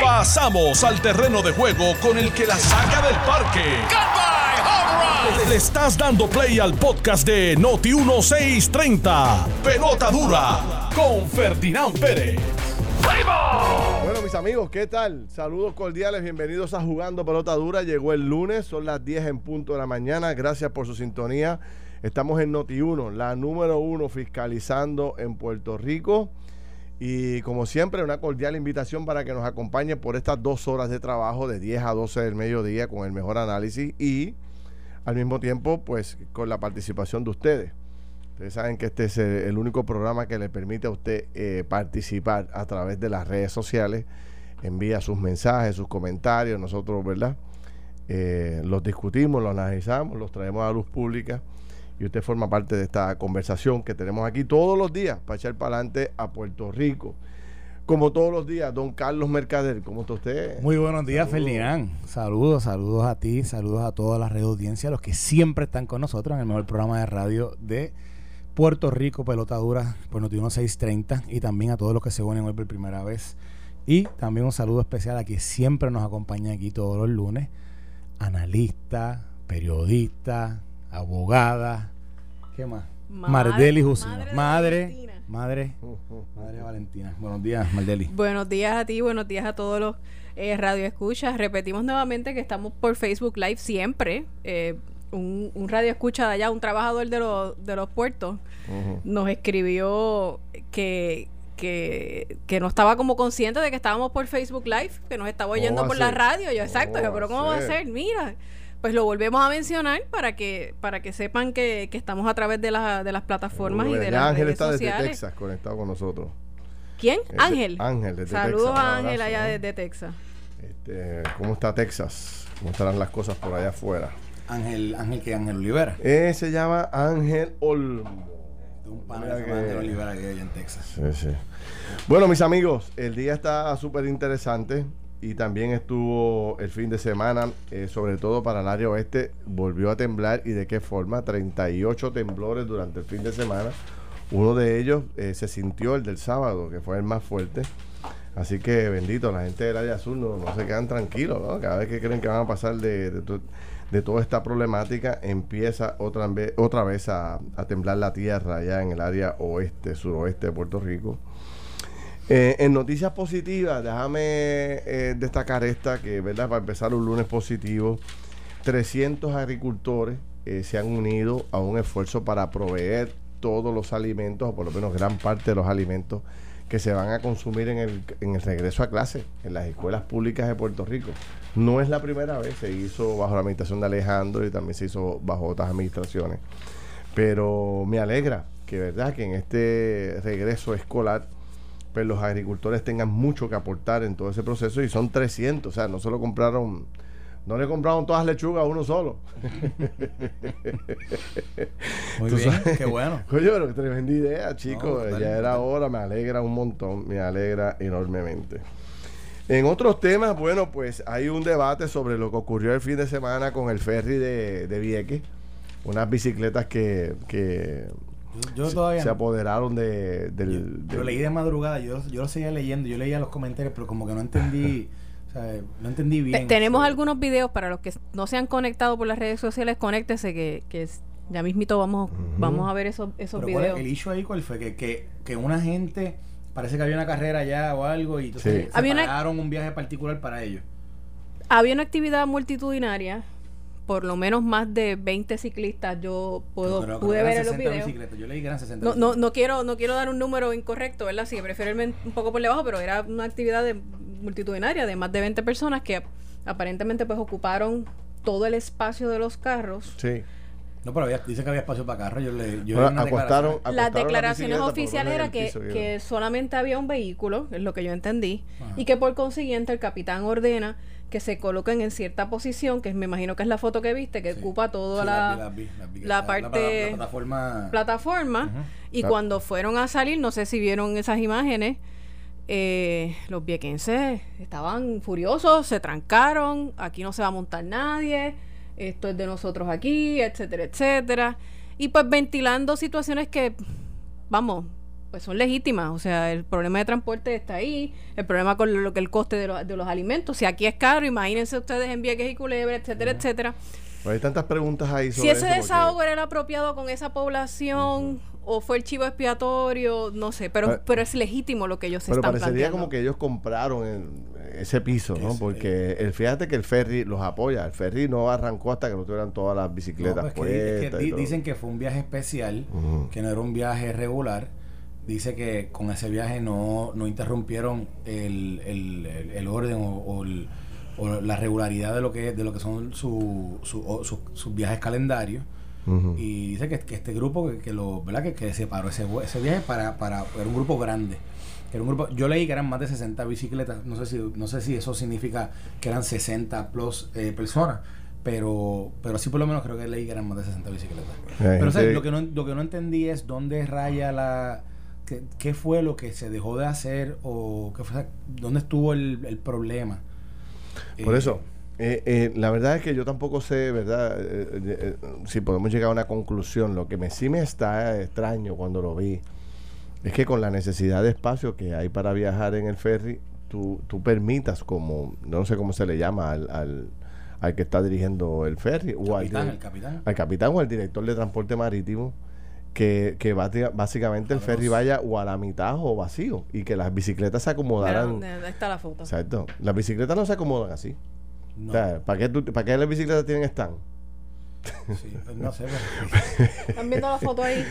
Pasamos al terreno de juego con el que la saca del parque. Le estás dando play al podcast de Noti 1630. Pelota dura con Ferdinand Pérez. Bueno, mis amigos, ¿qué tal? Saludos cordiales, bienvenidos a Jugando Pelota Dura. Llegó el lunes, son las 10 en punto de la mañana. Gracias por su sintonía. Estamos en Noti 1, la número uno fiscalizando en Puerto Rico. Y como siempre, una cordial invitación para que nos acompañe por estas dos horas de trabajo de 10 a 12 del mediodía con el mejor análisis y al mismo tiempo, pues con la participación de ustedes. Ustedes saben que este es el, único programa que le permite a usted eh, participar a través de las redes sociales. Envía sus mensajes, sus comentarios. Nosotros, ¿verdad? Eh, los discutimos, los analizamos, los traemos a luz pública y usted forma parte de esta conversación que tenemos aquí todos los días para echar para adelante a Puerto Rico. Como todos los días, don Carlos Mercader, ¿cómo está usted? Muy buenos días, Ferdinand. Saludos, saludos a ti, saludos a toda la red audiencia, los que siempre están con nosotros en el mejor programa de radio de Puerto Rico, Pelota Dura, por Noti 630, y también a todos los que se unen hoy por primera vez. Y también un saludo especial a quien siempre nos acompaña aquí todos los lunes, analista, periodista, abogada, ¿qué más? Mardeli Jusino. Madre, madre, madre, Valentina. Buenos días, Mardeli. Buenos días a ti, buenos días a todos los eh, radioescuchas. Repetimos nuevamente que estamos por Facebook Live siempre. Eh, un, un radio escucha de allá, un trabajador de, los, de los puertos, nos escribió que, que, que, no estaba como consciente de que estábamos por Facebook Live, que nos estaba oyendo por la radio. Yo, exacto, pero ¿cómo va a ser? Mira, pues lo volvemos a mencionar para que para que sepan que, estamos a través de, de las plataformas y de las Ángel redes está desde Texas conectado con nosotros. ¿Quién? Ángel. Ángel desde Saludos a Ángel allá desde Texas. Este, ¿Cómo está Texas? ¿Cómo estarán las cosas por allá afuera? Ángel, Ángel que Ángel Olivera. Eh, se llama Ángel Olmo. Un panel que... Ángel Olivera que hay en Texas. Sí, sí. Bueno, mis amigos, el día está súper interesante y también estuvo el fin de semana, eh, sobre todo para el área oeste, volvió a temblar y de qué forma, 38 temblores durante el fin de semana. Uno de ellos eh, se sintió el del sábado, que fue el más fuerte. Así que bendito, la gente del área azul no, se quedan tranquilos, ¿no? Cada vez que creen que van a pasar de, de, toda esta problemática, empieza otra vez, otra vez a, a temblar la tierra allá en el área oeste, suroeste de Puerto Rico. Eh, en noticias positivas, déjame eh, destacar esta, que verdad para empezar un lunes positivo, 300 agricultores eh, se han unido a un esfuerzo para proveer todos los alimentos, o por lo menos gran parte de los alimentos que se van a consumir en el, en el regreso a clase en las escuelas públicas de Puerto Rico. No es la primera vez, se hizo bajo la administración de Alejandro y también se hizo bajo otras administraciones. Pero me alegra que verdad que en este regreso escolar pues los agricultores tengan mucho que aportar en todo ese proceso y son 300, o sea, no solo compraron, no le compraron todas las lechugas a uno solo. Muy bien, qué bueno. Oye, pero tremenda idea, chicos, ya era hora, me alegra un montón, me alegra enormemente. En otros temas, bueno, pues hay un debate sobre lo que ocurrió el fin de semana con el ferry de, de Vieques, unas bicicletas que, que yo, todavía se apoderaron de, del, yo, leí de madrugada, yo, yo lo seguía leyendo, yo leía los comentarios, pero como que no entendí, o sea, no entendí bien. tenemos algunos videos para los que no se han conectado por las redes sociales, conéctese que, que ya mismito vamos, vamos a ver esos, esos videos. el issue ahí cuál fue? Que, que, que una gente, parece que había una carrera allá o algo y entonces se pagaron un viaje particular para ellos. Había una actividad multitudinaria por lo menos más de 20 ciclistas yo puedo pude ver en los videos. Yo leí que eran 60 no, no, no, quiero no quiero dar un número incorrecto, ¿verdad? Sí, prefiero irme un poco por debajo, pero era una actividad de, multitudinaria de más de 20 personas que aparentemente pues ocuparon todo el espacio de los carros. Sí. No, pero había, dice que había espacio para carros. Yo le, yo acostaron, Las declaraciones oficiales era que, que solamente había un vehículo, es lo que yo entendí, y que por consiguiente el capitán ordena que se coloquen en cierta posición, que me imagino que es la foto que viste, que ocupa toda la, la, parte plataforma, plataforma. Y cuando fueron a salir, no sé si vieron esas imágenes, eh, los viequenses estaban furiosos, se trancaron, aquí no se va a montar nadie, esto es de nosotros aquí, etcétera, etcétera. Y pues ventilando situaciones que, vamos, pues son legítimas. O sea, el problema de transporte está ahí, el problema con lo que el coste de, los alimentos. Si aquí es caro, imagínense ustedes en Vieques y Culebra, etcétera, etcétera. Pues hay tantas preguntas ahí sobre Si ese desahogo era el apropiado con esa población, o fue el chivo expiatorio, no sé, pero, pero es legítimo lo que ellos pero están parecería como que ellos compraron ese piso, ¿no? Porque el, fíjate que el ferry los apoya. El ferry no arrancó hasta que no tuvieran todas las bicicletas pues dicen que fue un viaje especial, que no era un viaje regular. Dice que con ese viaje no, no interrumpieron el, el, orden o, la regularidad de lo que de lo que son su, sus viajes calendarios y dice que, este grupo que, lo, ¿verdad? Que, que separó ese, ese viaje para, para, era un grupo grande. Era un grupo, yo leí que eran más de 60 bicicletas, no sé si, no sé si eso significa que eran 60 plus eh, personas, pero, pero sí por lo menos creo que leí que eran más de 60 bicicletas. pero lo, que no, lo que no entendí es dónde raya la... ¿Qué, fue lo que se dejó de hacer o qué fue, dónde estuvo el, el problema? Por eso, eh, eh, la verdad es que yo tampoco sé, ¿verdad? Eh, si podemos llegar a una conclusión. Lo que me, sí me está extraño cuando lo vi es que con la necesidad de espacio que hay para viajar en el ferry, tú, tú permitas como, no sé cómo se le llama al, al, que está dirigiendo el ferry, o al, capitán. al capitán o al director de transporte marítimo, que, que básicamente el ferry vaya o a la mitad o vacío y que las bicicletas se acomodaran. ahí está la foto. Exacto. Las bicicletas no se acomodan así. ¿para qué, ¿para qué las bicicletas tienen stand? Sí, pues no sé. ¿Están viendo la foto ahí?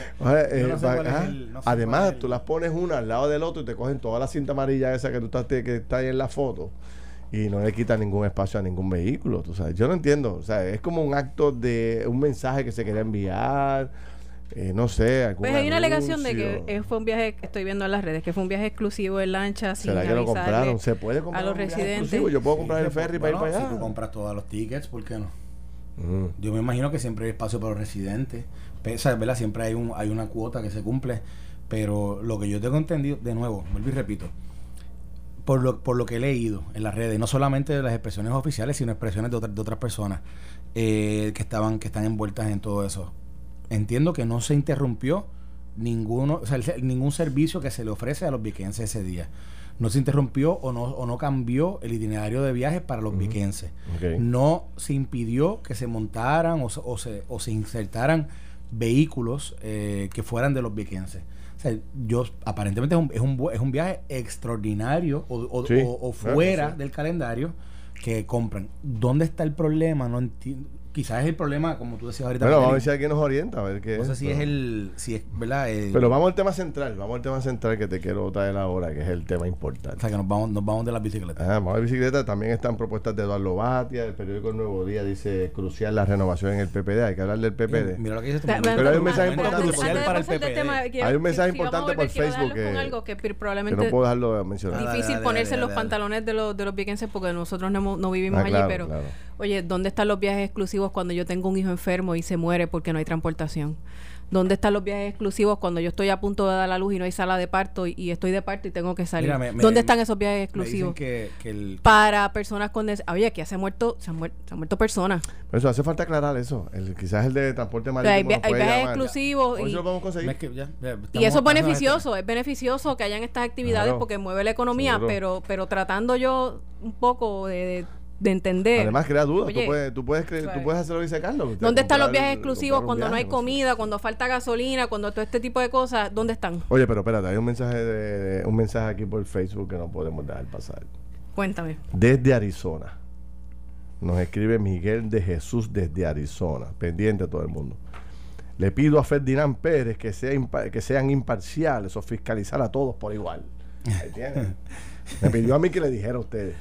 además, tú las pones una al lado del otro y te cogen toda la cinta amarilla esa que tú estás, que está ahí en la foto y no le quitan ningún espacio a ningún vehículo. Tú sabes. Yo no entiendo. O sea, es como un acto de un mensaje que se quería enviar eh, no sé. Pues hay una alegación de que fue un viaje, estoy viendo en las redes, que fue un viaje exclusivo en lancha sin ¿Será que lo compraron? ¿Se puede comprar a los residentes? Yo puedo comprar el ferry para ir para allá. Si tú compras todos los tickets, ¿por qué no? Mm. Yo me imagino que siempre hay espacio para los residentes. Pesa, ¿verdad? Siempre hay, un, hay una cuota que se cumple. Pero lo que yo tengo entendido, de nuevo, vuelvo y repito, por lo, por lo que he leído en las redes, no solamente de las expresiones oficiales, sino expresiones de, de otras personas eh, que estaban que están envueltas en todo eso entiendo que no se interrumpió ninguno, o sea, ningún servicio que se le ofrece a los viquenses ese día. No se interrumpió o no, o no cambió el itinerario de viajes para los viquenses. No se impidió que se montaran o, se, o se insertaran vehículos eh, que fueran de los viquenses. O sea, yo, aparentemente es un, es un, es un viaje extraordinario o, o, fuera del calendario que compran. ¿Dónde está el problema? No entiendo quizás es el problema, como tú decías ahorita. Bueno, vamos a ver si alguien nos orienta, a ver qué no sé si es el, si es, ¿verdad? pero vamos al tema central, vamos al tema central que te quiero traer ahora, que es el tema importante. O sea, que nos vamos, nos vamos de las bicicletas. Ah, vamos a bicicleta, también están propuestas de Eduardo Batia, el periódico El Nuevo Día dice crucial la renovación en el PPD, hay que hablar del PPD. Mira lo que dice Pero hay un mensaje importante para el PPD. Hay un mensaje importante por Facebook que, algo que probablemente no puedo dejarlo de mencionar. Difícil ponerse en los pantalones de los de los porque nosotros no, no vivimos ah, allí, pero oye, ¿dónde están los viajes exclusivos cuando yo tengo un hijo enfermo y se muere porque no hay transportación. ¿Dónde están los viajes exclusivos cuando yo estoy a punto de dar la luz y no hay sala de parto y, estoy de parto y tengo que salir? ¿Dónde están esos viajes exclusivos? Para personas con... Oye, aquí se, muerto, se, han muerto, se han muerto personas. Por eso hace falta aclarar eso. El, quizás el de transporte marítimo. hay, viajes exclusivos. Y, y eso es beneficioso. Es beneficioso que hayan estas actividades porque mueve la economía, pero pero tratando yo un poco de de entender. Además, crea dudas. tú, puedes, tú, puedes tú puedes hacer lo que dice Carlos. ¿Dónde están los viajes exclusivos cuando no hay comida, cuando falta gasolina, cuando todo este tipo de cosas? ¿Dónde están? Oye, pero espérate, hay un mensaje, de, un mensaje aquí por Facebook que no podemos dejar pasar. Cuéntame. Desde Arizona. Nos escribe Miguel de Jesús desde Arizona. Pendiente a todo el mundo. Le pido a Ferdinand Pérez que, sea que sean imparciales o fiscalizar a todos por igual. ¿Entiendes? Me pidió a mí que le dijera a ustedes.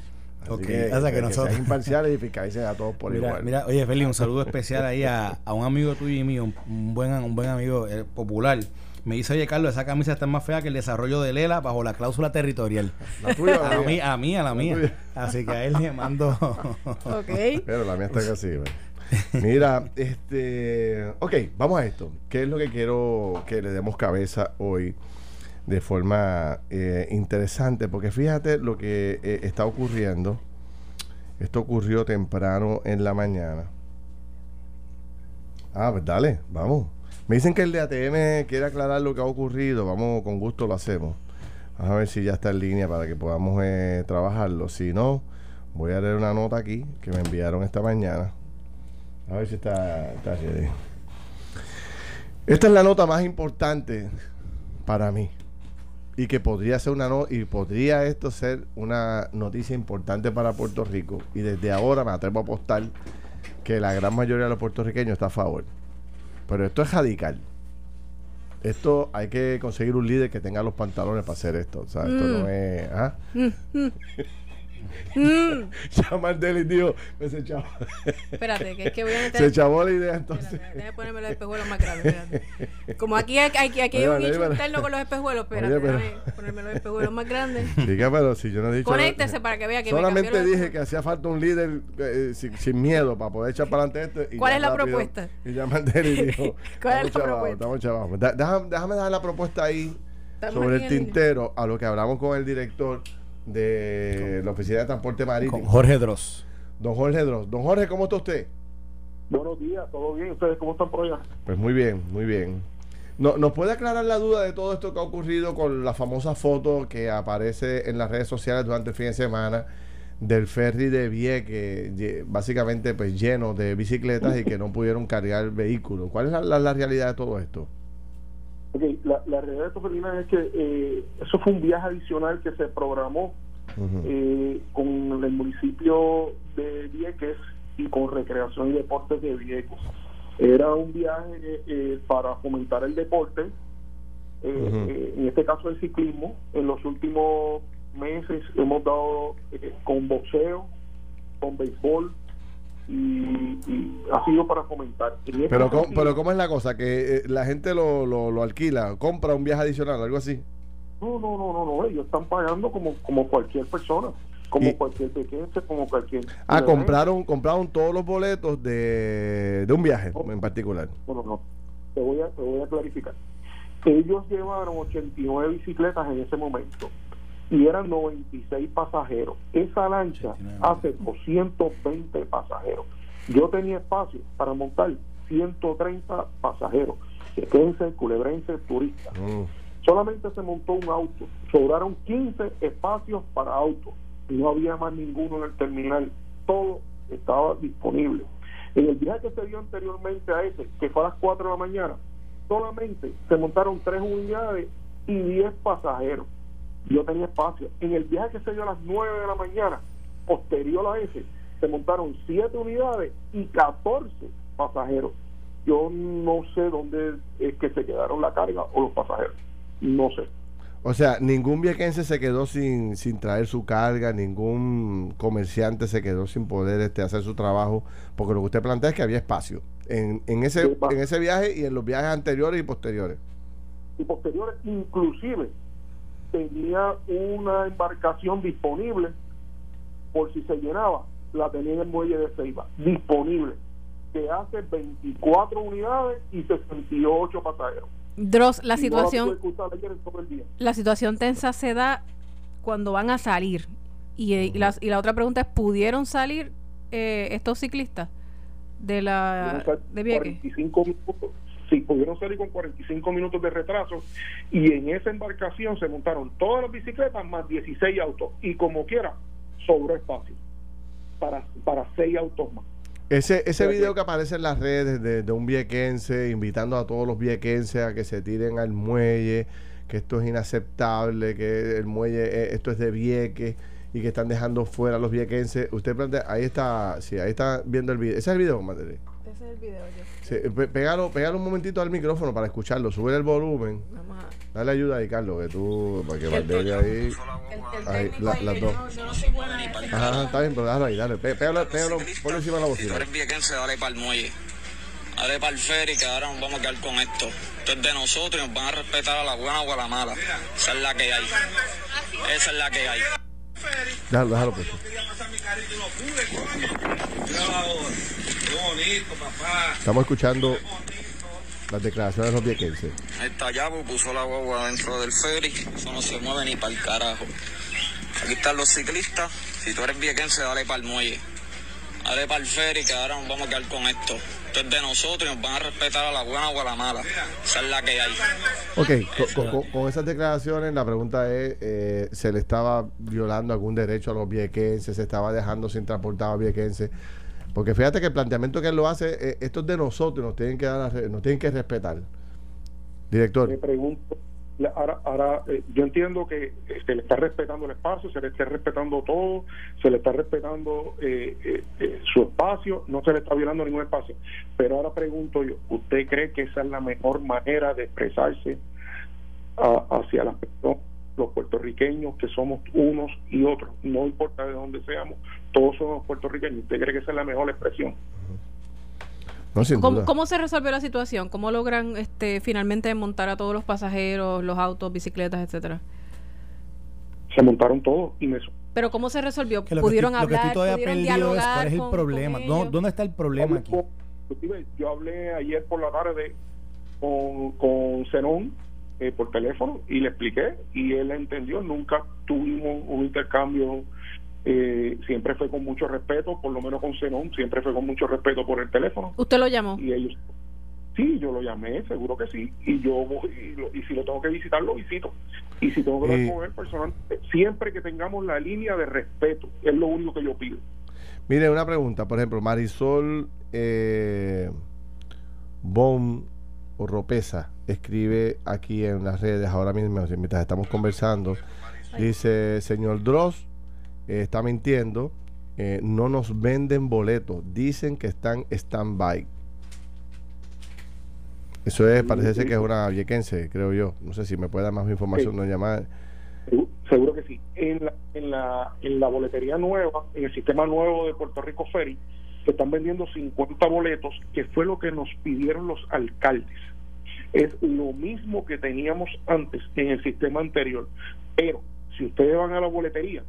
Ok, que, o sea que, nosotros. Sean imparciales y fiscalicen a todos por igual. Mira, oye, Feli, un saludo especial ahí a, a, un amigo tuyo y mío, un buen, un buen amigo eh, popular. Me dice, oye, Carlos, esa camisa está más fea que el desarrollo de Lela bajo la cláusula territorial. ¿La tuya a, mí, a mí, a la mía. Así que a él le mando. ok. Pero la mía está casi, Mira, este. Ok, vamos a esto. ¿Qué es lo que quiero que le demos cabeza hoy? De forma eh, interesante, porque fíjate lo que eh, está ocurriendo. Esto ocurrió temprano en la mañana. Ah, pues dale, vamos. Me dicen que el de ATM quiere aclarar lo que ha ocurrido. Vamos, con gusto lo hacemos. Vamos a ver si ya está en línea para que podamos eh, trabajarlo. Si no, voy a leer una nota aquí que me enviaron esta mañana. A ver si está, está. Esta es la nota más importante para mí y que podría ser una no y podría esto ser una noticia importante para Puerto Rico y desde ahora me atrevo a apostar que la gran mayoría de los puertorriqueños está a favor. Pero esto es radical. Esto hay que conseguir un líder que tenga los pantalones para hacer esto. O sea, esto no Mm. es. ¿ah? Mm. Llama al Deli, tío. Me se. Espérate, que es que voy a meter. Se echabó la idea Espérate, entonces. déjame ponerme los espejuelos más grandes. espérate. Como aquí hay, hay- aquí hay un nicho interno con los espejuelos, espérate, Oye, pero- déjame ponerme los espejuelos más grandes. Chica, pero si yo no he dicho. Conéctese para que vea que me Solamente dije que hacía falta un líder eh, sin, sin miedo para poder echar para adelante esto. y ¿Cuál es la rápido- propuesta? Y llama al Deli dijo: ¿Cuál es "Estamos la propuesta? Estamos chavados". Da- Déjame, déjame dar la propuesta ahí sobre aquí el tintero a lo que hablamos con el director de la Oficina de Transporte Con Marítimo, Jorge Dross. don Jorge Dross. Don Jorge, ¿cómo está usted? Buenos días, ¿todo bien? ¿Ustedes cómo están por allá? Pues muy bien, muy bien. No, ¿Nos puede aclarar la duda de todo esto que ha ocurrido con la famosa foto que aparece en las redes sociales durante el fin de semana del ferry de Vieques, básicamente pues lleno de bicicletas y que no pudieron cargar vehículos? ¿Cuál es la, la- la realidad de todo esto? Ok, la, la realidad de esto, es que eh, eso fue un viaje adicional que se programó eh, con el municipio de Vieques y con Recreación y Deportes de Vieques. Era un viaje eh, para fomentar el deporte, eh, eh, en este caso el ciclismo. En los últimos meses hemos dado eh, con boxeo, con béisbol y, y ha sido para fomentar. En este Pero, ¿cómo, sentido- pero ¿cómo es la cosa? Que eh, la gente lo, lo, lo alquila, compra un viaje adicional, algo así. No, no, no, no, no, ellos están pagando como, como cualquier persona, como Y- cualquier pequeño, como cualquier... Ah, compraron, compraron todos los boletos de, de un viaje en particular. No, no, no, te voy a, te voy a clarificar. Ellos llevaron 89 bicicletas en ese momento y eran 96 pasajeros. Esa lancha 89. hace 220 pasajeros. Yo tenía espacio para montar 130 pasajeros. Que quédense, culebrense, turistas. Mm. solamente se montó un auto, sobraron 15 espacios para autos no había más ninguno en el terminal, todo estaba disponible. En el viaje que se dio anteriormente a ese, que fue a las 4 de la mañana, solamente se montaron 3 unidades y 10 pasajeros. Yo tenía espacio. En el viaje que se dio a las 9 de la mañana, posterior a ese, se montaron 7 unidades y 14 pasajeros. Yo no sé dónde es que se quedaron la carga o los pasajeros. No sé. O sea, ningún viequense se quedó sin, sin traer su carga, ningún comerciante se quedó sin poder este, hacer su trabajo, porque lo que usted plantea es que había espacio en, en, ese, en ese viaje y en los viajes anteriores y posteriores. Y posteriores, inclusive, tenía una embarcación disponible por si se llenaba, la tenía en el muelle de Ceiba, disponible, que hace 24 unidades y 68 pasajeros. Dross, la Y no situación, día. la situación tensa se da cuando van a salir. Y, eh, y la, y la otra pregunta es, ¿pudieron salir eh, estos ciclistas de la de Vieques? 45 minutos. Sí, pudieron salir con 45 minutos de retraso y en esa embarcación se montaron todas las bicicletas más 16 autos y como quiera sobró espacio para para seis autos más. Ese, ese video que- que aparece en las redes de, de un viequense invitando a todos los viequenses a que se tiren al muelle, que esto es inaceptable, que el muelle, eh, esto es de Vieques y que están dejando fuera a los viequenses. Usted plantea, ahí está, sí, ahí está viendo el video. Ese es el video, madre. Ese es el video, yo. Sí, pe- pégalo, pégalo un momentito al micrófono para escucharlo, sube el volumen. Vamos a... Dale ayuda ahí, Carlos, que tú, para que Valdez ahí. El, el Ahí, la- ahí, las dos. yo no- yo no soy buena en eso. Ajá, está bien, pero déjalo ahí, dale. Pé- Pégalo, pégalo, ponlo encima de la Si bocina. tú eres viequense, dale para el muelle. Dale para el ferry, que ahora nos vamos a quedar con esto. Esto es de nosotros y nos van a respetar a la buena o a la mala. Esa es la que hay. Esa es la que hay. Déjalo, déjalo, pues. Estamos escuchando las declaraciones de los viequenses. Esta llave puso la guagua dentro del ferry. Eso no se mueve ni para el carajo. Aquí están los ciclistas. Si tú eres viequense, dale para el muelle. Dale para el ferry, que ahora nos vamos a quedar con esto. Esto es de nosotros y nos van a respetar a la buena o a la mala. Esa es la que hay. Ok, con, esas declaraciones la pregunta es, eh, ¿se le estaba violando algún derecho a los viequenses? ¿Se estaba dejando sin transportar a viequenses? Porque fíjate que el planteamiento que él lo hace, eh, esto es de nosotros, nos tienen que dar, nos tienen que respetar. Director. Me pregunto, ahora, ahora eh, yo entiendo que eh, se le está respetando el espacio, se le está respetando todo, se le está respetando eh, su espacio, no se le está violando ningún espacio. Pero ahora pregunto yo, ¿usted cree que esa es la mejor manera de expresarse hacia las personas, los puertorriqueños, que somos unos y otros? No importa de dónde seamos, todos somos puertorriqueños. ¿Usted cree que esa es la mejor expresión? ¿Cómo, se resolvió la situación? ¿Cómo logran este, finalmente montar a todos los pasajeros, los autos, bicicletas, etcétera? Se montaron todos y me... Pero ¿cómo se resolvió? ¿Pudieron hablar? ¿Pudieron dialogar ¿Cuál es el problema? ¿Dónde está el problema aquí? Yo hablé ayer por la tarde con, con Zenón eh, por teléfono y le expliqué y él entendió. Nunca tuvimos un intercambio eh, siempre fue con mucho respeto, por lo menos con Zenón, siempre fue con mucho respeto por el teléfono. ¿Usted lo llamó? Y ellos, sí, yo lo llamé, seguro que sí, y yo voy, y, si lo tengo que visitar, lo visito. Y si tengo que hablar con él personalmente, siempre que tengamos la línea de respeto, es lo único que yo pido. Mire, una pregunta, por ejemplo, Marisol eh, Bon o Ropesa escribe aquí en las redes ahora mismo, mientras estamos conversando, dice, señor Dross, eh, está mintiendo. Eh, no nos venden boletos. Dicen que están stand-by. Eso es, parece ser que es una viequense, creo yo. No sé si me puede dar más información, no llamar. Seguro que sí. En la, en, la, en la boletería nueva, en el sistema nuevo de Puerto Rico Ferry, se están vendiendo 50 boletos, que fue lo que nos pidieron los alcaldes. Es lo mismo que teníamos antes en el sistema anterior. Pero si ustedes van a la boletería,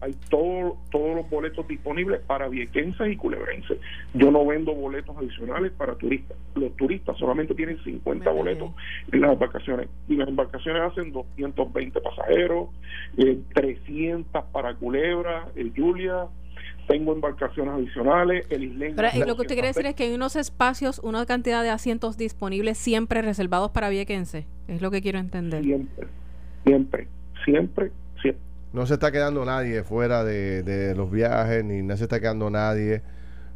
hay todo, todos los boletos disponibles para viequenses y culebrenses. Yo no vendo boletos adicionales para turistas. Los turistas solamente tienen 50 boletos en las embarcaciones. Y las embarcaciones hacen 220 pasajeros, 300 eh, para Culebra, el Julia. Tengo embarcaciones adicionales, el Isleño. Pero eh, lo que usted quiere decir es que hay unos espacios, una cantidad de asientos disponibles siempre reservados para viequenses. Es lo que quiero entender. Siempre, siempre, siempre, siempre no se está quedando nadie fuera de, los viajes, ni no se está quedando nadie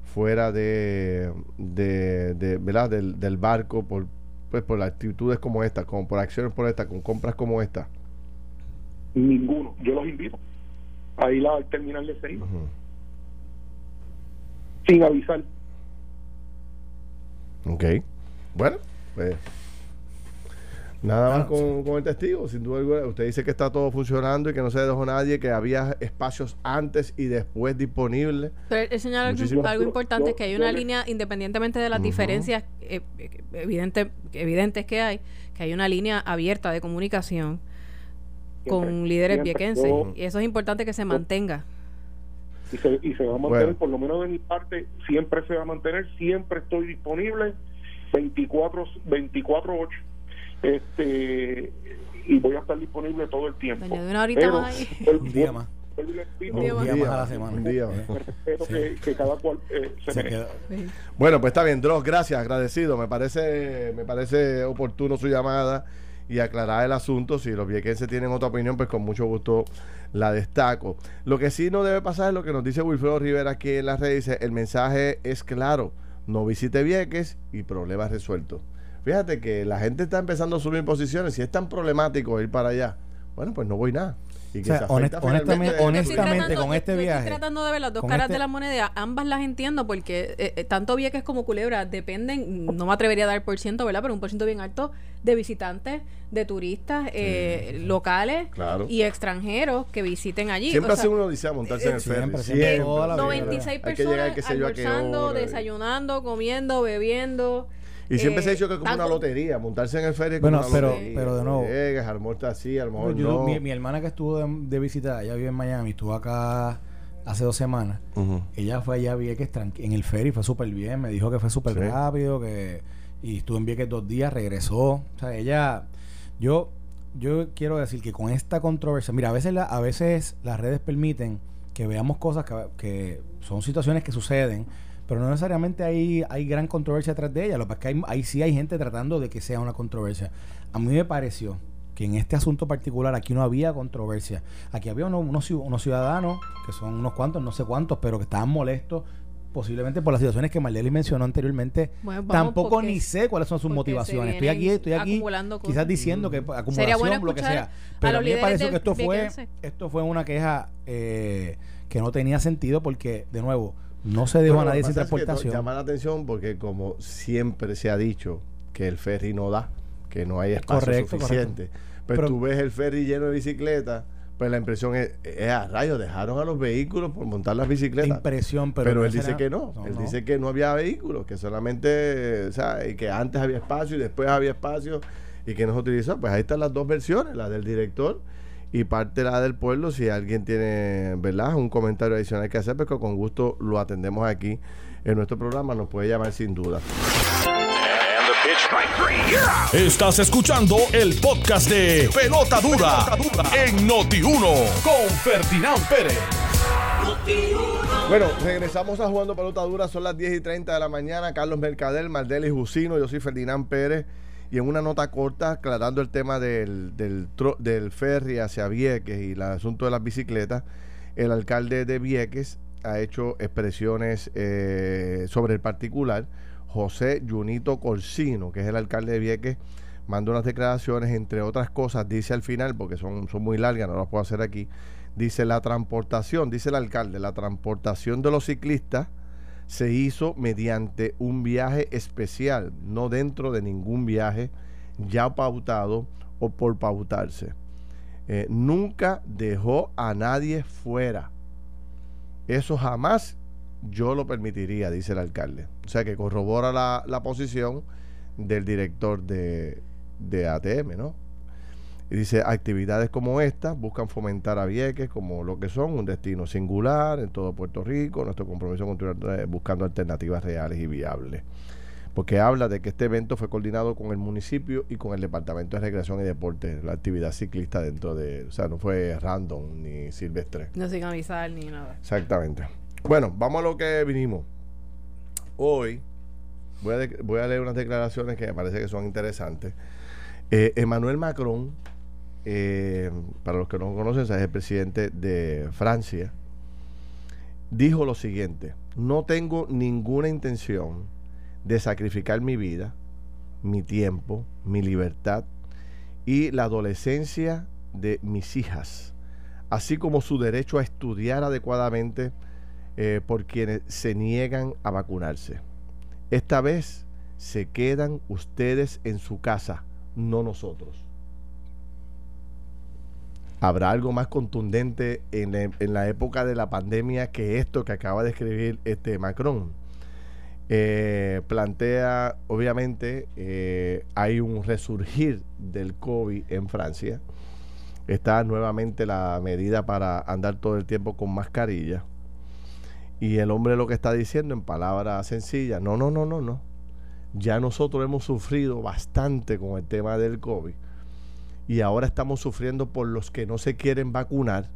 fuera de, de, ¿verdad? Del, barco por, pues, por actitudes como esta, como por acciones por esta, con compras como esta. Ninguno. Yo los invito a ir al terminal de seis sin avisar. Ok. Bueno, pues Nada más con, el testigo, sin duda alguna. Usted dice que está todo funcionando y que no se dejó nadie, que había espacios antes y después disponibles. Pero el señor algo, importante, es que hay una línea, independientemente de las diferencias eh, evidente, evidentes que hay, que hay una línea abierta de comunicación con líderes viequenses. y eso es importante que se mantenga. Y se, y se va a mantener, por lo menos de mi parte, siempre se va a mantener, siempre estoy disponible 24 24 8 este y voy a estar disponible todo el tiempo. una horita más ahí. un día más. Un día, más a la semana. Un día que, cada cual eh, se, Bueno, pues está bien, Dross, gracias, agradecido. Me parece, me parece oportuno su llamada y aclarar el asunto. Si los viequenses tienen otra opinión, pues con mucho gusto la destaco. Lo que sí no debe pasar es lo que nos dice Wilfredo Rivera aquí en las redes. El mensaje es claro. No visite Vieques y problemas resueltos. Fíjate que la gente está empezando a subir posiciones. Si es tan problemático ir para allá, bueno, pues no voy nada. Y que honestamente, honestamente con este viaje. Estoy tratando de ver las dos caras este de la moneda. Ambas las entiendo porque eh, eh, tanto Vieques como Culebra dependen, no me atrevería a dar por ciento, ¿verdad? Pero un por ciento bien alto de visitantes, de turistas eh, locales y extranjeros que visiten allí. Siempre hace uno dice montarse en el ferry. Siempre, 96 personas almorzando, desayunando, comiendo, bebiendo. Y siempre se ha dicho que es como una lotería, montarse en el ferry bueno, pero, pero de nuevo. Llegas, almuerza así, a lo mejor no. Mi, hermana que estuvo de, visita, ella vive en Miami, estuvo acá hace dos semanas. Ella fue allá a Vieques en el ferry, fue súper bien, me dijo que fue súper rápido, que y estuvo en Vieques dos días, regresó. O sea, ella, yo, yo quiero decir que con esta controversia, mira, a veces, a veces las redes permiten que veamos cosas que, que son situaciones que suceden pero no necesariamente hay, hay gran controversia detrás de ella. Lo que pasa es que ahí sí hay gente tratando de que sea una controversia. A mí me pareció que en este asunto particular aquí no había controversia. Aquí había unos, unos, ciudadanos, que son unos cuantos, no sé cuántos, pero que estaban molestos posiblemente por las situaciones que Marleli mencionó anteriormente. Tampoco ni sé cuáles son sus motivaciones. Estoy aquí, estoy aquí, quizás diciendo que acumulación, lo que sea. Pero a mí me pareció que esto fue, esto fue una queja eh, que no tenía sentido porque, de nuevo, no se dejó a nadie sin transportación. llama la atención porque como siempre se ha dicho que el ferry no da, que no hay espacio suficiente. Pero, tú ves el ferry lleno de bicicletas pues la impresión es, es a rayos, dejaron a los vehículos por montar las bicicletas. Impresión, pero, pero él dice que no. él dice que no había vehículos, que solamente, o sea, y que antes había espacio y después había espacio y que no se utilizó. Pues ahí están las dos versiones, la del director y parte la del pueblo. Si alguien tiene, ¿verdad?, un comentario adicional que hacer, pues con gusto lo atendemos aquí en nuestro programa, nos puede llamar sin duda. Estás escuchando el podcast de Pelota Dura, en Noti1 con Ferdinand Pérez. Bueno, regresamos a Jugando Pelota Dura, son las 10 y 30 de la mañana. Carlos Mercader, Mardel y Jusino, yo soy Ferdinand Pérez. Y en una nota corta, aclarando el tema del, del, ferry hacia Vieques y el asunto de las bicicletas, el alcalde de Vieques ha hecho expresiones eh, sobre el particular. José Junito Corsino, que es el alcalde de Vieques, mandó unas declaraciones, entre otras cosas, dice al final, porque son, son muy largas, no las puedo hacer aquí, dice la transportación, dice el alcalde, la transportación de los ciclistas se hizo mediante un viaje especial, no dentro de ningún viaje ya pautado o por pautarse. Eh, nunca dejó a nadie fuera. Eso jamás yo lo permitiría, dice el alcalde. O sea que corrobora la, posición del director de, de ATM, ¿no? Y dice, actividades como esta buscan fomentar a Vieques como lo que son, un destino singular en todo Puerto Rico, nuestro compromiso continuar buscando alternativas reales y viables. Porque habla de que este evento fue coordinado con el municipio y con el Departamento de Recreación y Deporte, la actividad ciclista dentro de, o sea, no fue random ni silvestre. No sin avisar ni nada. Exactamente. Bueno, vamos a lo que vinimos. Hoy voy a, leer unas declaraciones que me parece que son interesantes. Eh, Emmanuel Macron, eh, para los que no conocen, es el presidente de Francia, dijo lo siguiente, no tengo ninguna intención de sacrificar mi vida, mi tiempo, mi libertad y la adolescencia de mis hijas, así como su derecho a estudiar adecuadamente eh, por quienes se niegan a vacunarse. Esta vez se quedan ustedes en su casa, no nosotros. ¿Habrá algo más contundente en la, época de la pandemia que esto que acaba de escribir este Macron? Eh, plantea, obviamente, eh, hay un resurgir del COVID en Francia. Está nuevamente la medida para andar todo el tiempo con mascarilla. Y el hombre lo que está diciendo en palabras sencillas, no, no, no, no, no. Ya nosotros hemos sufrido bastante con el tema del COVID y ahora estamos sufriendo por los que no se quieren vacunar,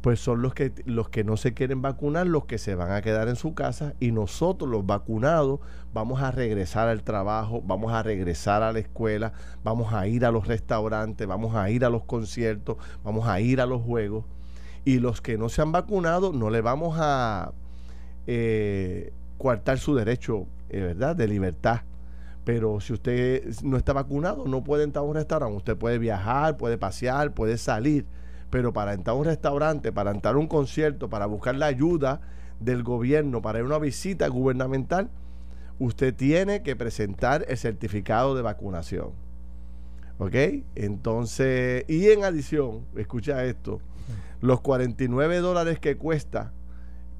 pues son los que, los que no se quieren vacunar los que se van a quedar en su casa y nosotros los vacunados vamos a regresar al trabajo, vamos a regresar a la escuela, vamos a ir a los restaurantes, vamos a ir a los conciertos, vamos a ir a los juegos y los que no se han vacunado no le vamos a eh, coartar su derecho, eh, ¿verdad?, de libertad. Pero si usted no está vacunado, no puede entrar a un restaurante. Usted puede viajar, puede pasear, puede salir. Pero para entrar a un restaurante, para entrar a un concierto, para buscar la ayuda del gobierno, para ir a una visita gubernamental, usted tiene que presentar el certificado de vacunación. ¿Ok? Entonces, y en adición, escucha esto, los 49 dólares que cuesta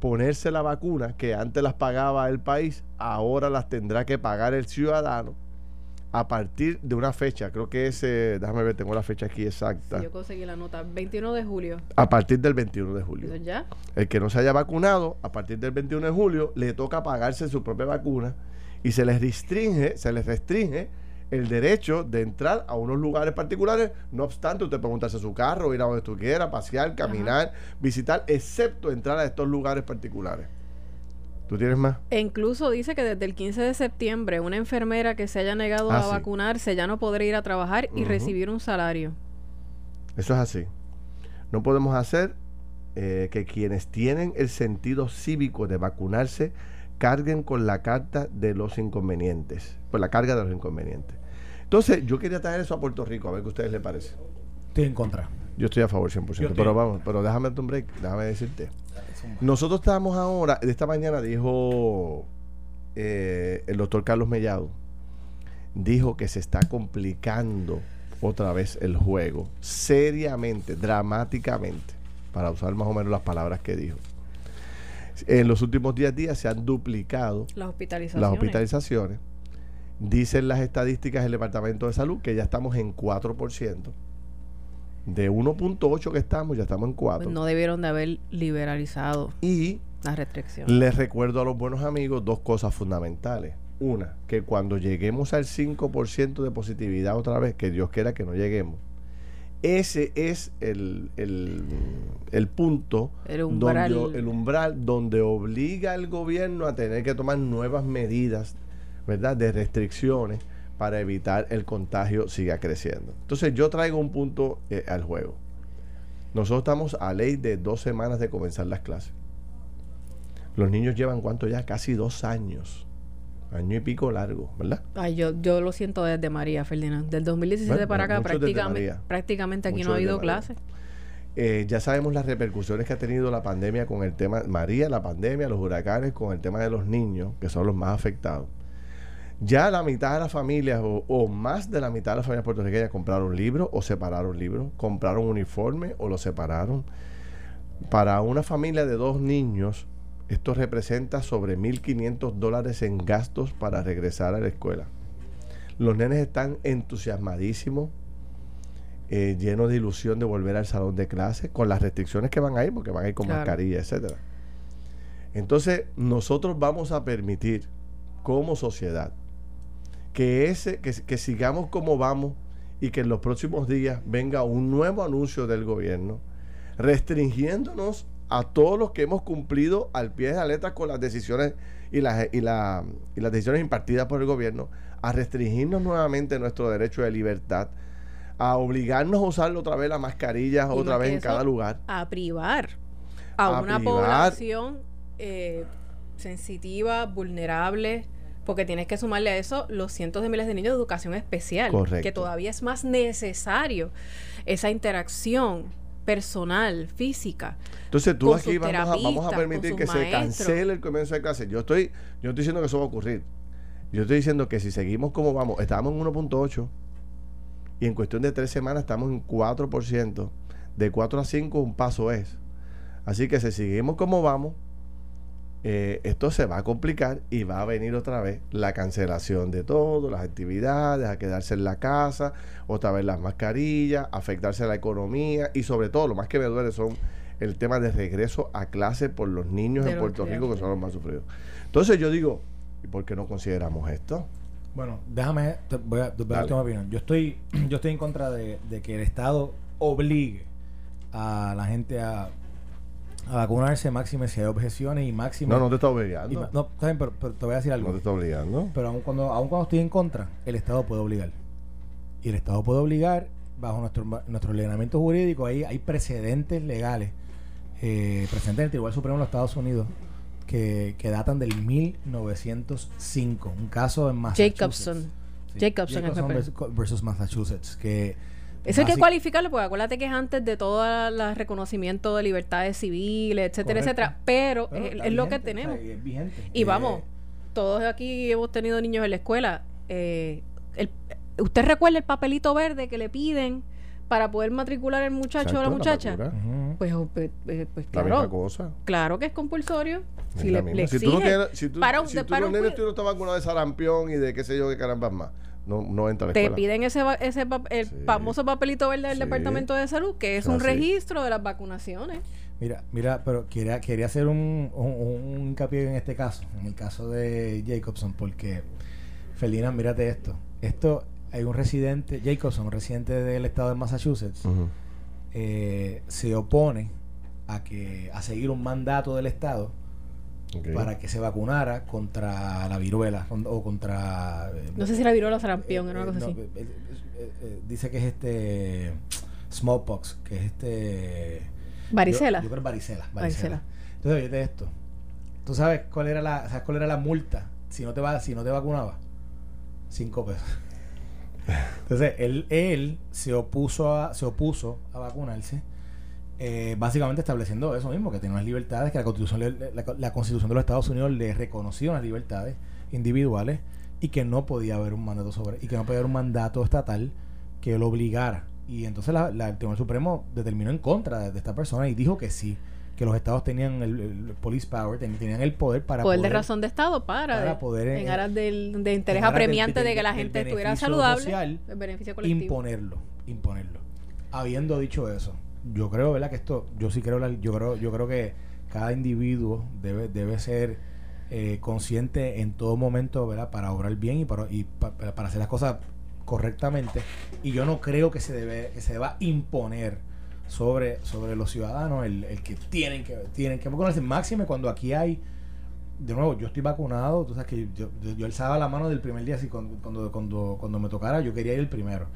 ponerse la vacuna que antes las pagaba el país, ahora las tendrá que pagar el ciudadano a partir de una fecha. Creo que es, déjame ver, tengo la fecha aquí exacta. yo conseguí la nota, 21 de julio. A partir del 21 de julio. ¿Ya? El que no se haya vacunado, a partir del 21 de julio, le toca pagarse su propia vacuna y se les restringe, se les restringe el derecho de entrar a unos lugares particulares, no obstante usted puede montarse su carro, ir a donde tú quieras, pasear, caminar, visitar, excepto entrar a estos lugares particulares. ¿Tú tienes más? E incluso dice que desde el 15 de septiembre una enfermera que se haya negado Ah, a sí. vacunarse ya no podrá ir a trabajar y recibir un salario. Eso es así. No podemos hacer eh, que quienes tienen el sentido cívico de vacunarse carguen con la carta de los inconvenientes, con la carga de los inconvenientes. Entonces, yo quería traer eso a Puerto Rico, a ver qué a ustedes les parece. Estoy en contra. Yo estoy a favor 100%, Yo pero vamos, pero déjame un break, déjame decirte. Nosotros estamos ahora, de esta mañana dijo eh, el doctor Carlos Mellado, dijo que se está complicando otra vez el juego, seriamente, dramáticamente, para usar más o menos las palabras que dijo. En los últimos 10 días se han duplicado Las hospitalizaciones. las hospitalizaciones. Dicen las estadísticas del Departamento de Salud que ya estamos en 4%. De 1.8 que estamos, ya estamos en 4. Pues no debieron de haber liberalizado Y las restricciones. les recuerdo a los buenos amigos dos cosas fundamentales. Una, que cuando lleguemos al 5% de positividad otra vez, que Dios quiera que no lleguemos, ese es el, el- el punto, El umbral. Donde, el umbral donde obliga al gobierno a tener que tomar nuevas medidas, ¿verdad?, de restricciones para evitar el contagio siga creciendo. Entonces yo traigo un punto eh, al juego. Nosotros estamos a ley de dos semanas de comenzar las clases. Los niños llevan cuánto ya? Casi dos años. Año y pico largo, ¿verdad? Ay, yo, yo lo siento desde María, Ferdinand. Del 2017 Bueno, para acá, prácticamente, prácticamente aquí no ha habido clases. Eh, ya sabemos las repercusiones que ha tenido la pandemia con el tema, María, la pandemia, los huracanes, con el tema de los niños, que son los más afectados. Ya la mitad de las familias, o, o más de la mitad de las familias puertorriqueñas, compraron libros o separaron libros, compraron uniforme o lo separaron. Para una familia de dos niños, esto representa sobre 1.500 dólares en gastos para regresar a la escuela. Los nenes están entusiasmadísimos, eh, llenos de ilusión de volver al salón de clase, con las restricciones que van a ir, porque van a ir con Claro. mascarilla, etcétera. Entonces, nosotros vamos a permitir, como sociedad, que ese, que, que sigamos como vamos y que en los próximos días venga un nuevo anuncio del gobierno restringiéndonos a todos los que hemos cumplido al pie de la letra con las decisiones y las, y, la- y las decisiones impartidas por el gobierno, a restringirnos nuevamente nuestro derecho de libertad, a obligarnos a usar otra vez la mascarilla Y otra vez en cada lugar. A privar a, A una privar. población eh, sensitiva, vulnerable, porque tienes que sumarle a eso los cientos de miles de niños de educación especial, Correcto. que todavía es más necesario esa interacción personal, física. Entonces tú aquí vamos a, vamos a terapistas, permitir que se cancele el comienzo de clase. Yo estoy, yo no estoy diciendo que eso va a ocurrir. Yo estoy diciendo que si seguimos como vamos, estábamos en 1.8 y en cuestión de tres semanas estamos en 4%. De 4 a 5 un paso es. Así que si seguimos como vamos, eh, esto se va a complicar y va a venir otra vez la cancelación de todo, las actividades, a quedarse en la casa, otra vez las mascarillas, afectarse a la economía y sobre todo lo más que me duele son el tema de regreso a clase por los niños De en Puerto Rico que son los más sufridos. Entonces yo digo, ¿y por qué no consideramos esto? Bueno, déjame, te voy a, te voy a dar opinión. Yo estoy, yo estoy en contra de, de que el Estado obligue a la gente a, a vacunarse, máxime si hay objeciones y máxime... No, no te está obligando. no, está bien, pero, pero te voy a decir No algo. te está obligando. Pero aun cuando, aun cuando estoy en contra, el Estado puede obligar. Y el Estado puede obligar, bajo nuestro, nuestro ordenamiento jurídico, ahí hay precedentes legales, eh, precedentes del Tribunal Supremo de los Estados Unidos, que, que datan del 1905. Un caso en Massachusetts. Jacobson. Sí, Jacobson versus, versus Massachusetts. Que Eso hay que cualificarlo, porque acuérdate que es antes de todo el reconocimiento de libertades civiles, etcétera, Correcto. etcétera. Pero es, lo que tenemos. o sea. Y Eh, vamos, todos aquí hemos tenido niños en la escuela. eh, el- ¿Usted recuerda el papelito verde que le piden para poder matricular el muchacho o la Exacto, muchacha? ujú. Pues, oh, pues, eh, pues La claro, cosa. claro que es compulsorio. Es Si la le, le si tú no tienes, si tú, para un- si tú para los un cuid- tuyos no vacunados de sarampión y de qué sé yo qué carambas más, no, no entra a la te escuela. piden ese, va- ese el Sí. famoso papelito verde del Sí. Departamento de Salud, que es un registro de las vacunaciones. Mira, mira, pero quería, quería hacer un, un, un hincapié en este caso, en el caso de Jacobson, porque Felina, mírate esto. Esto hay un residente, Jacobson, un residente del estado de Massachusetts, eh, se opone a que a seguir un mandato del estado para que se vacunara contra la viruela o contra... Eh, no sé si la viruela o sarampión, eh, una cosa así. dice que es este smallpox, que es este... Varicela. Yo, creo varicela, varicela. Entonces, oye, esto. ¿Tú sabes cuál era la, sabes cuál era la multa si no te va, si no te vacunaba? Cinco pesos. Entonces, él, él se opuso a, se opuso a vacunarse eh, básicamente estableciendo eso mismo, que tiene unas libertades, que la constitución, la, constitución de los Estados Unidos le reconocía unas libertades individuales y que no podía haber un mandato sobre, y que no podía haber un mandato estatal que lo obligara. Y entonces la, el Tribunal Supremo determinó en contra de, esta persona y dijo que sí, que los estados tenían el, police power, tenían el poder para poder, de razón de estado para, poder en, eh, aras del, de interés apremiante de que la gente estuviera saludable, el beneficio colectivo. imponerlo, imponerlo. Habiendo dicho eso, yo creo, ¿verdad? Que esto, yo sí creo, yo creo, yo creo que cada individuo debe, debe ser eh, consciente en todo momento, ¿verdad? Para obrar bien y para, y para hacer las cosas correctamente. Y yo no creo que se debe, que se deba imponer sobre, sobre los ciudadanos el, el que tienen que, tienen que vacunarse. Máxime cuando aquí hay de nuevo, yo estoy vacunado, tú sabes que yo, yo, alzaba la mano del primer día, así cuando, cuando, cuando, cuando me tocara, yo quería ir el primero.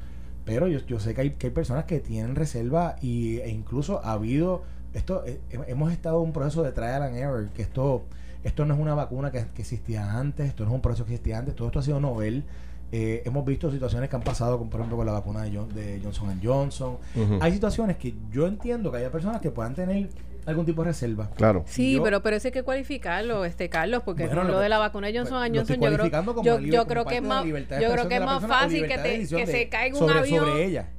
Pero yo, yo sé que hay, que hay personas que tienen reserva y, e incluso ha habido, esto eh, hemos estado en un proceso de trial and error, que esto, esto no es una vacuna que, existía antes, esto no es un proceso que existía antes, todo esto ha sido novel. Eh, hemos visto situaciones que han pasado, por ejemplo, con la vacuna de, de Johnson Johnson. Hay situaciones que yo entiendo que haya personas que puedan tener algún tipo de reserva. Claro. Sí, pero pero eso hay que cualificarlo, este Carlos, porque lo, de la vacuna de Johnson Johnson yo creo, yo, creo que es más yo creo que es más fácil que te que se caiga un avión,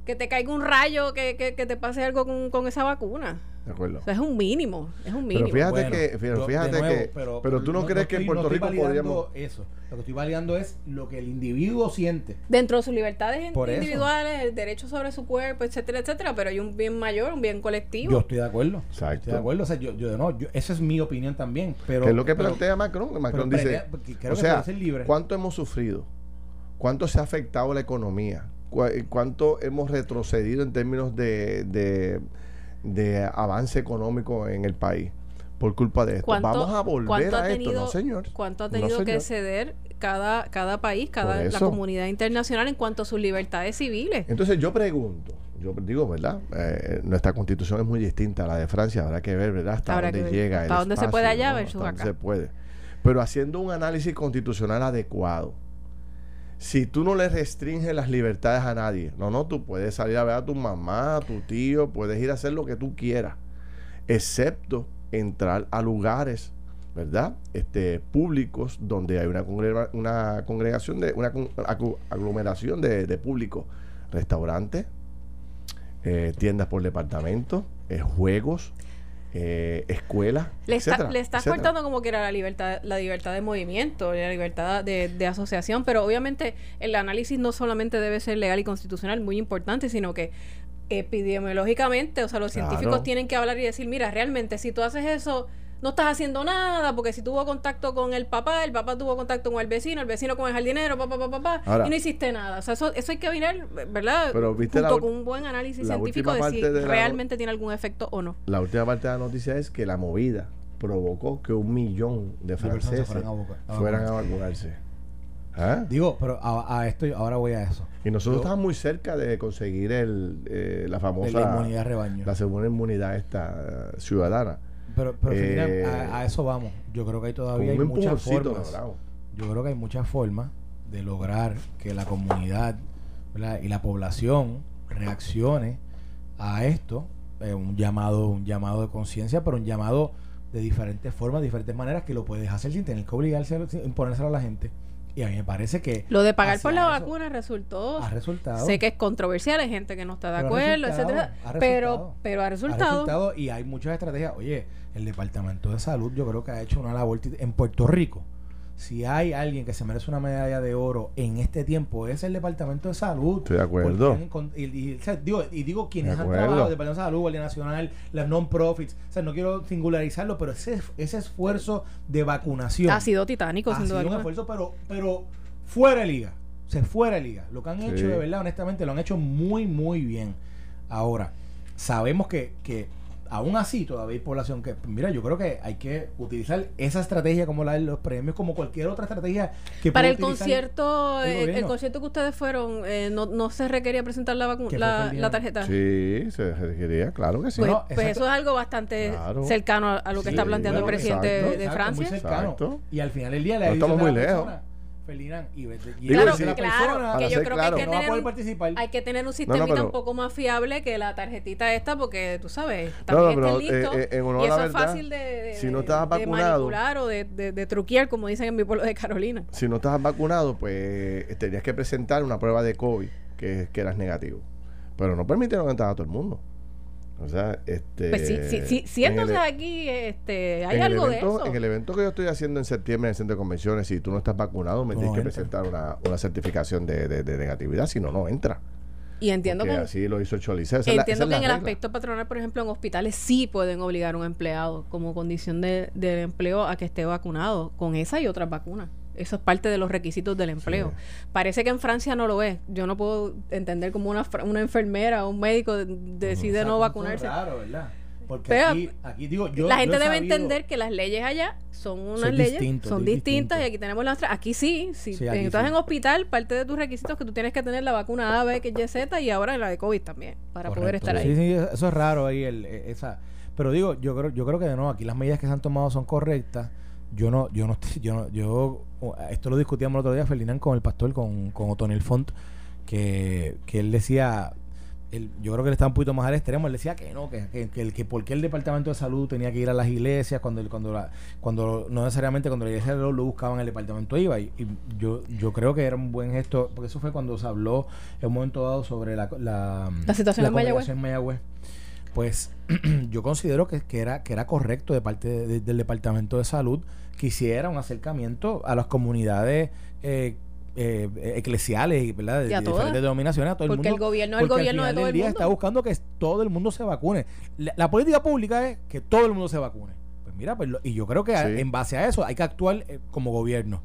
que te caiga un rayo, que, que, que te pase algo con, con esa vacuna. De acuerdo. es un mínimo, es un mínimo. Pero fíjate que, fíjate que, pero, tú no, crees que en Puerto Rico podríamos eso. Lo que estoy validando es lo que el individuo siente. Dentro de sus libertades individuales, el derecho sobre su cuerpo, etcétera, etcétera, pero hay un bien mayor, un bien colectivo. Yo estoy de acuerdo. Exacto. Estoy de acuerdo. O sea, yo, yo no, yo, esa es mi opinión también. Pero, ¿Qué es lo que plantea Macron? Macron dice, o sea, ¿cuánto hemos sufrido? ¿Cuánto se ha afectado la economía? ¿Cuánto hemos retrocedido en términos de, de, de avance económico en el país? por culpa de esto. Vamos a volver a esto, no señor. ¿Cuánto ha tenido que ceder cada, cada país, cada la comunidad internacional en cuanto a sus libertades civiles? Entonces yo pregunto, yo digo, ¿verdad? Eh, nuestra constitución es muy distinta a la de Francia, habrá que ver, ¿verdad? Hasta dónde llega. Hasta dónde se puede allá versus acá. Se puede. Pero haciendo un análisis constitucional adecuado, si tú no le restringes las libertades a nadie, no, no, tú puedes salir a ver a tu mamá, a tu tío, puedes ir a hacer lo que tú quieras, excepto entrar a lugares, ¿verdad? Este, públicos donde hay una, una congregación de una aglomeración de, público, restaurantes, eh, tiendas por departamento, eh, juegos, eh, escuelas. Le, le estás cortando como que era la libertad, la libertad de movimiento, la libertad de, de, asociación, pero obviamente el análisis no solamente debe ser legal y constitucional, muy importante, sino que epidemiológicamente, o sea, los científicos tienen que hablar y decir, mira, realmente si tú haces eso, no estás haciendo nada, porque si tuvo contacto con el papá, el papá tuvo contacto con el vecino, el vecino con el jardinero, papá, papá, papá, y no hiciste nada. O sea, eso, eso hay que mirar, ¿verdad? Pero viste Junto con un buen análisis científico de si realmente tiene algún efecto o no. La última parte de la noticia es que la movida provocó que un millón de franceses fueran a vacunarse. ¿Ah? Digo, pero a, esto ahora voy a eso. Y nosotros estamos muy cerca de conseguir el, eh, la famosa la inmunidad rebaño. La segunda inmunidad esta eh, ciudadana. Pero, pero eh, a, eso vamos. Yo creo que hay todavía hay muchas formas. Yo creo que hay muchas formas de lograr que la comunidad y la población reaccione a esto, un llamado, un llamado de conciencia, pero un llamado de diferentes formas, diferentes maneras que lo puedes hacer sin tener que obligarse, imponérselo a la gente. Y a mí me parece que... Lo de pagar por la vacuna resultó... Ha resultado. Sé que es controversial, hay gente que no está de acuerdo, etcétera. Pero, pero ha resultado. Ha resultado y hay muchas estrategias. Oye, el Departamento de Salud yo creo que ha hecho una labor en Puerto Rico si hay alguien que se merece una medalla de oro en este tiempo, es el Departamento de Salud. Estoy de acuerdo. y, digo, y digo quienes han trabajado, el Departamento de Salud, Guardia Nacional, las non-profits, o sea, no quiero singularizarlo, pero ese, ese esfuerzo de vacunación. Ha sido titánico, ha sido un esfuerzo, pero, pero fuera de liga. Se fuera de liga. Lo que han hecho, de verdad, honestamente, lo han hecho muy, muy bien. Ahora, sabemos que, que aún así todavía hay población que, mira, yo creo que hay que utilizar esa estrategia como la de los premios, como cualquier otra estrategia que Para el concierto, el, concierto que ustedes fueron, eh, no, no se requería presentar la, la, la, tarjeta. Sí, se requería, claro que sí. Pues, pues eso es algo bastante cercano a, lo que está planteando el presidente de, Francia. Y al final del día le no estamos muy lejos. Ferdinand y, claro, claro que yo creo que hay que, tener, un, hay que tener un sistema un poco más fiable que la tarjetita esta porque tú sabes también no, listo eh, eh, y eso es fácil de, si no estás vacunado, manipular o de, de, truquear como dicen en mi pueblo de Carolina. Si no estás vacunado pues tenías que presentar una prueba de COVID que, que eras negativo. Pero no permitieron entrar a todo el mundo o sea, este. Pues sí, sí, sí, entonces e- aquí este, hay algo de eso. En el evento que yo estoy haciendo en septiembre en el centro de convenciones, si tú no estás vacunado, me tienes que presentar una, una certificación de, de, negatividad, si no, no entra. Y entiendo que. Así lo hizo Cholice. Entiendo que en el aspecto patronal, por ejemplo, en hospitales sí pueden obligar a un empleado como condición de, del empleo a que esté vacunado con esa y otras vacunas. Eso es parte de los requisitos del empleo. Parece que en Francia no lo es. Yo no puedo entender cómo una, una enfermera o un médico decide no, vacunarse. Claro, ¿verdad? Porque aquí, aquí, digo, yo, la gente debe entender que las leyes allá son unas leyes, son distintas y aquí tenemos las Aquí sí, si estás en hospital, parte de tus requisitos es que tú tienes que tener la vacuna A, B, que Y, Z y ahora la de COVID también para poder estar ahí. Sí, sí, eso es raro ahí. El, e, esa, pero digo, yo creo, yo creo que de nuevo aquí las medidas que se han tomado son correctas. Yo no, yo no, yo no, yo esto lo discutíamos el otro día, Ferdinand, con el pastor, con, con Otonel Font, que, que él decía, yo creo que él estaba un poquito más al extremo, él decía que no, que, que, que, que por qué el Departamento de Salud tenía que ir a las iglesias cuando cuando la, cuando no necesariamente cuando la iglesia lo, lo buscaban el departamento iba y, yo yo creo que era un buen gesto, porque eso fue cuando se habló en un momento dado sobre la la, situación en, Mayagüez. en Mayagüez. Pues yo considero que, que, era que era correcto de parte del Departamento de Salud que hiciera un acercamiento a las comunidades eh, eh, eclesiales ¿verdad? de, diferentes denominaciones a todo porque el gobierno el gobierno de todo el mundo. está buscando que todo el mundo se vacune. La, política pública es que todo el mundo se vacune. Pues mira pues y yo creo que en base a eso hay que actuar eh, como gobierno.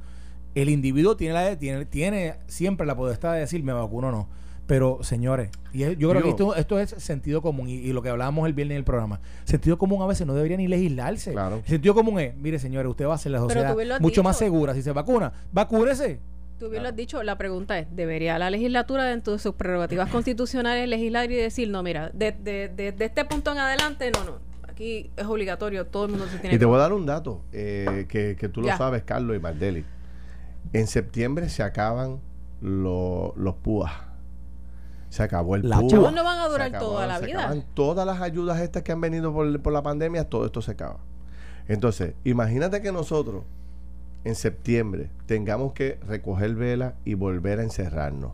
El individuo tiene la tiene tiene siempre la potestad de decir me vacuno o no pero, señores, y yo creo que esto, esto es sentido común y, lo que hablábamos el viernes en el programa. Sentido común a veces no debería ni legislarse. Claro. sentido común es, mire, señores, usted va a hacer la sociedad mucho más segura. Si se vacuna, vacúnese. Tú bien lo has dicho, la pregunta es, ¿debería la legislatura dentro de sus prerrogativas constitucionales legislar y decir, no, mira, de, de, de, este punto en adelante, no, no, aquí es obligatorio, todo el mundo se tiene Y te voy a dar un dato eh, que, que, tú lo sabes, Carlos y Mardeli. En septiembre se acaban los púas se acabó el Los chavos no van a durar toda la vida. todas las ayudas estas que han venido por, por, la pandemia, todo esto se acaba. Entonces, imagínate que nosotros en septiembre tengamos que recoger vela y volver a encerrarnos.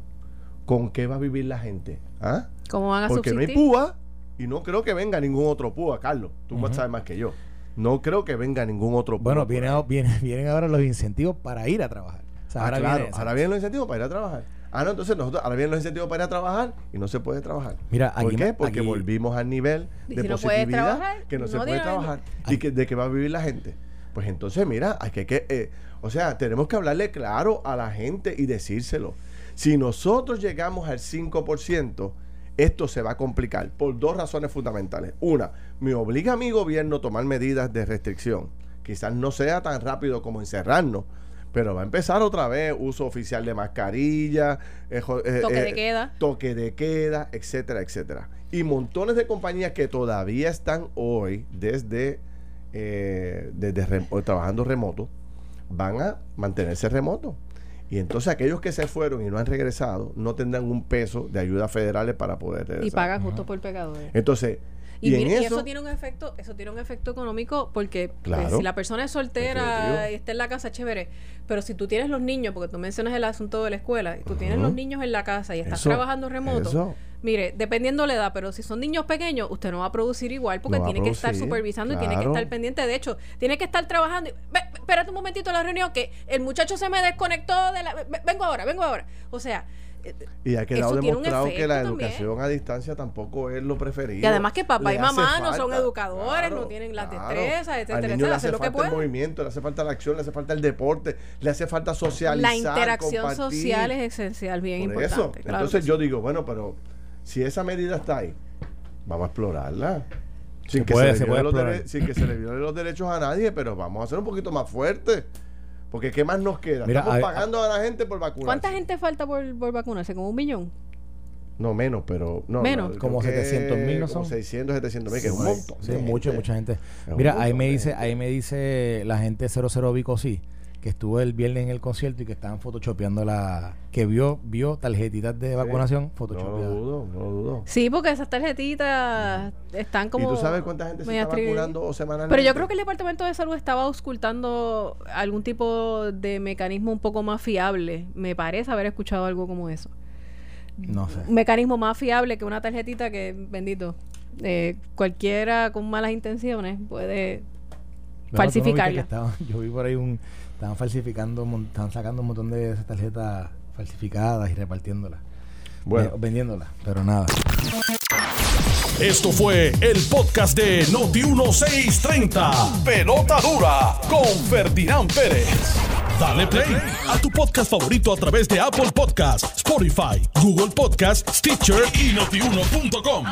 ¿Con qué va a vivir la gente? ¿Ah? ¿Cómo van a Porque no hay púa y no creo que venga ningún otro púa, Carlos. Tú uh sabes más que yo. No creo que venga ningún otro púa. Bueno, vienen ahora los incentivos para ir a trabajar. Ah, ahora, ahora vienen los incentivos para ir a trabajar. Ah, no, entonces nosotros ahora vienen los incentivos para ir a trabajar y no se puede trabajar. Mira, ¿Por qué? Porque volvimos al nivel de positividad que no, se puede trabajar y que, de que va a vivir la gente. Pues entonces, mira, hay que, que eh, o sea, tenemos que hablarle claro a la gente y decírselo. Si nosotros llegamos al 5%, esto se va a complicar por dos razones fundamentales. Una, me obliga a mi gobierno a tomar medidas de restricción. Quizás no sea tan rápido como encerrarnos, pero va a empezar otra vez uso oficial de mascarilla, eh, eh, toque de eh, queda, toque de queda, etcétera, etcétera. Y montones de compañías que todavía están hoy desde, desde trabajando remoto, van a mantenerse remoto. Y entonces aquellos que se fueron y no han regresado no tendrán un peso de ayudas federales para poder regresar. Y pagan justo por pecadores. Entonces, y, eso, tiene un efecto, eso tiene un efecto económico porque pues, si la persona es soltera y está en la casa, chévere. Pero si tú tienes los niños, porque tú mencionas el asunto de la escuela, y tú tienes los niños en la casa y estás trabajando remoto, mire, dependiendo la edad, pero si son niños pequeños, usted no va a producir igual porque tiene que estar supervisando y tiene que estar pendiente. De hecho, tiene que estar trabajando. espérate un momentito la reunión que el muchacho se me desconectó de la. Vengo ahora, vengo ahora. O sea, y ha quedado demostrado que la educación a distancia tampoco es lo preferido. Y además que papá y mamá no son educadores, no tienen las destrezas, etcétera, Al niño le hace falta el movimiento, le hace falta la acción, le hace falta el deporte, le hace falta socializar, La interacción social es esencial, bien importante. Entonces yo digo, bueno, pero si esa medida está ahí, vamos a explorarla. Sin, que, puede- se se los sin que se le violen los derechos a nadie, pero vamos a ser un poquito más fuertes. Porque ¿qué más nos queda? Mira, Estamos hay- pagando a la gente por vacunar. ¿Cuánta gente falta por, por vacunarse? ¿Como un millón? No, menos, pero... No, Menos. creo Como que 700.000 ¿no como son? 600, 700 mil, que es un montón. Sí, mucha, gente. mucha gente. Mira, ahí me dice, ahí me dice la gente 00 Vico sí, que estuvo el viernes en el concierto y que estaban photoshopeando la, que vio, vio tarjetitas de vacunación No lo dudo, no lo dudo. Sí, porque esas tarjetitas están como... ¿Y tú sabes cuánta gente se está tri- vacunando semanalmente? Pero yo creo que el Departamento de Salud estaba auscultando algún tipo de mecanismo un poco más fiable. Me parece haber escuchado algo como eso. No sé. Un mecanismo más fiable que una tarjetita que, bendito, eh, cualquiera con malas intenciones puede no falsificarla. que estaban- yo vi por ahí un, estaban falsificando, estaban sacando un montón de esas tarjetas falsificadas y repartiéndolas. Bueno. Ve- vendiéndolas, pero nada. Esto fue el podcast de Noti1630. Pelota dura con Ferdinand Pérez. Dale play a tu podcast favorito a través de Apple Podcasts, Spotify, Google Podcasts, Stitcher y notiuno.com.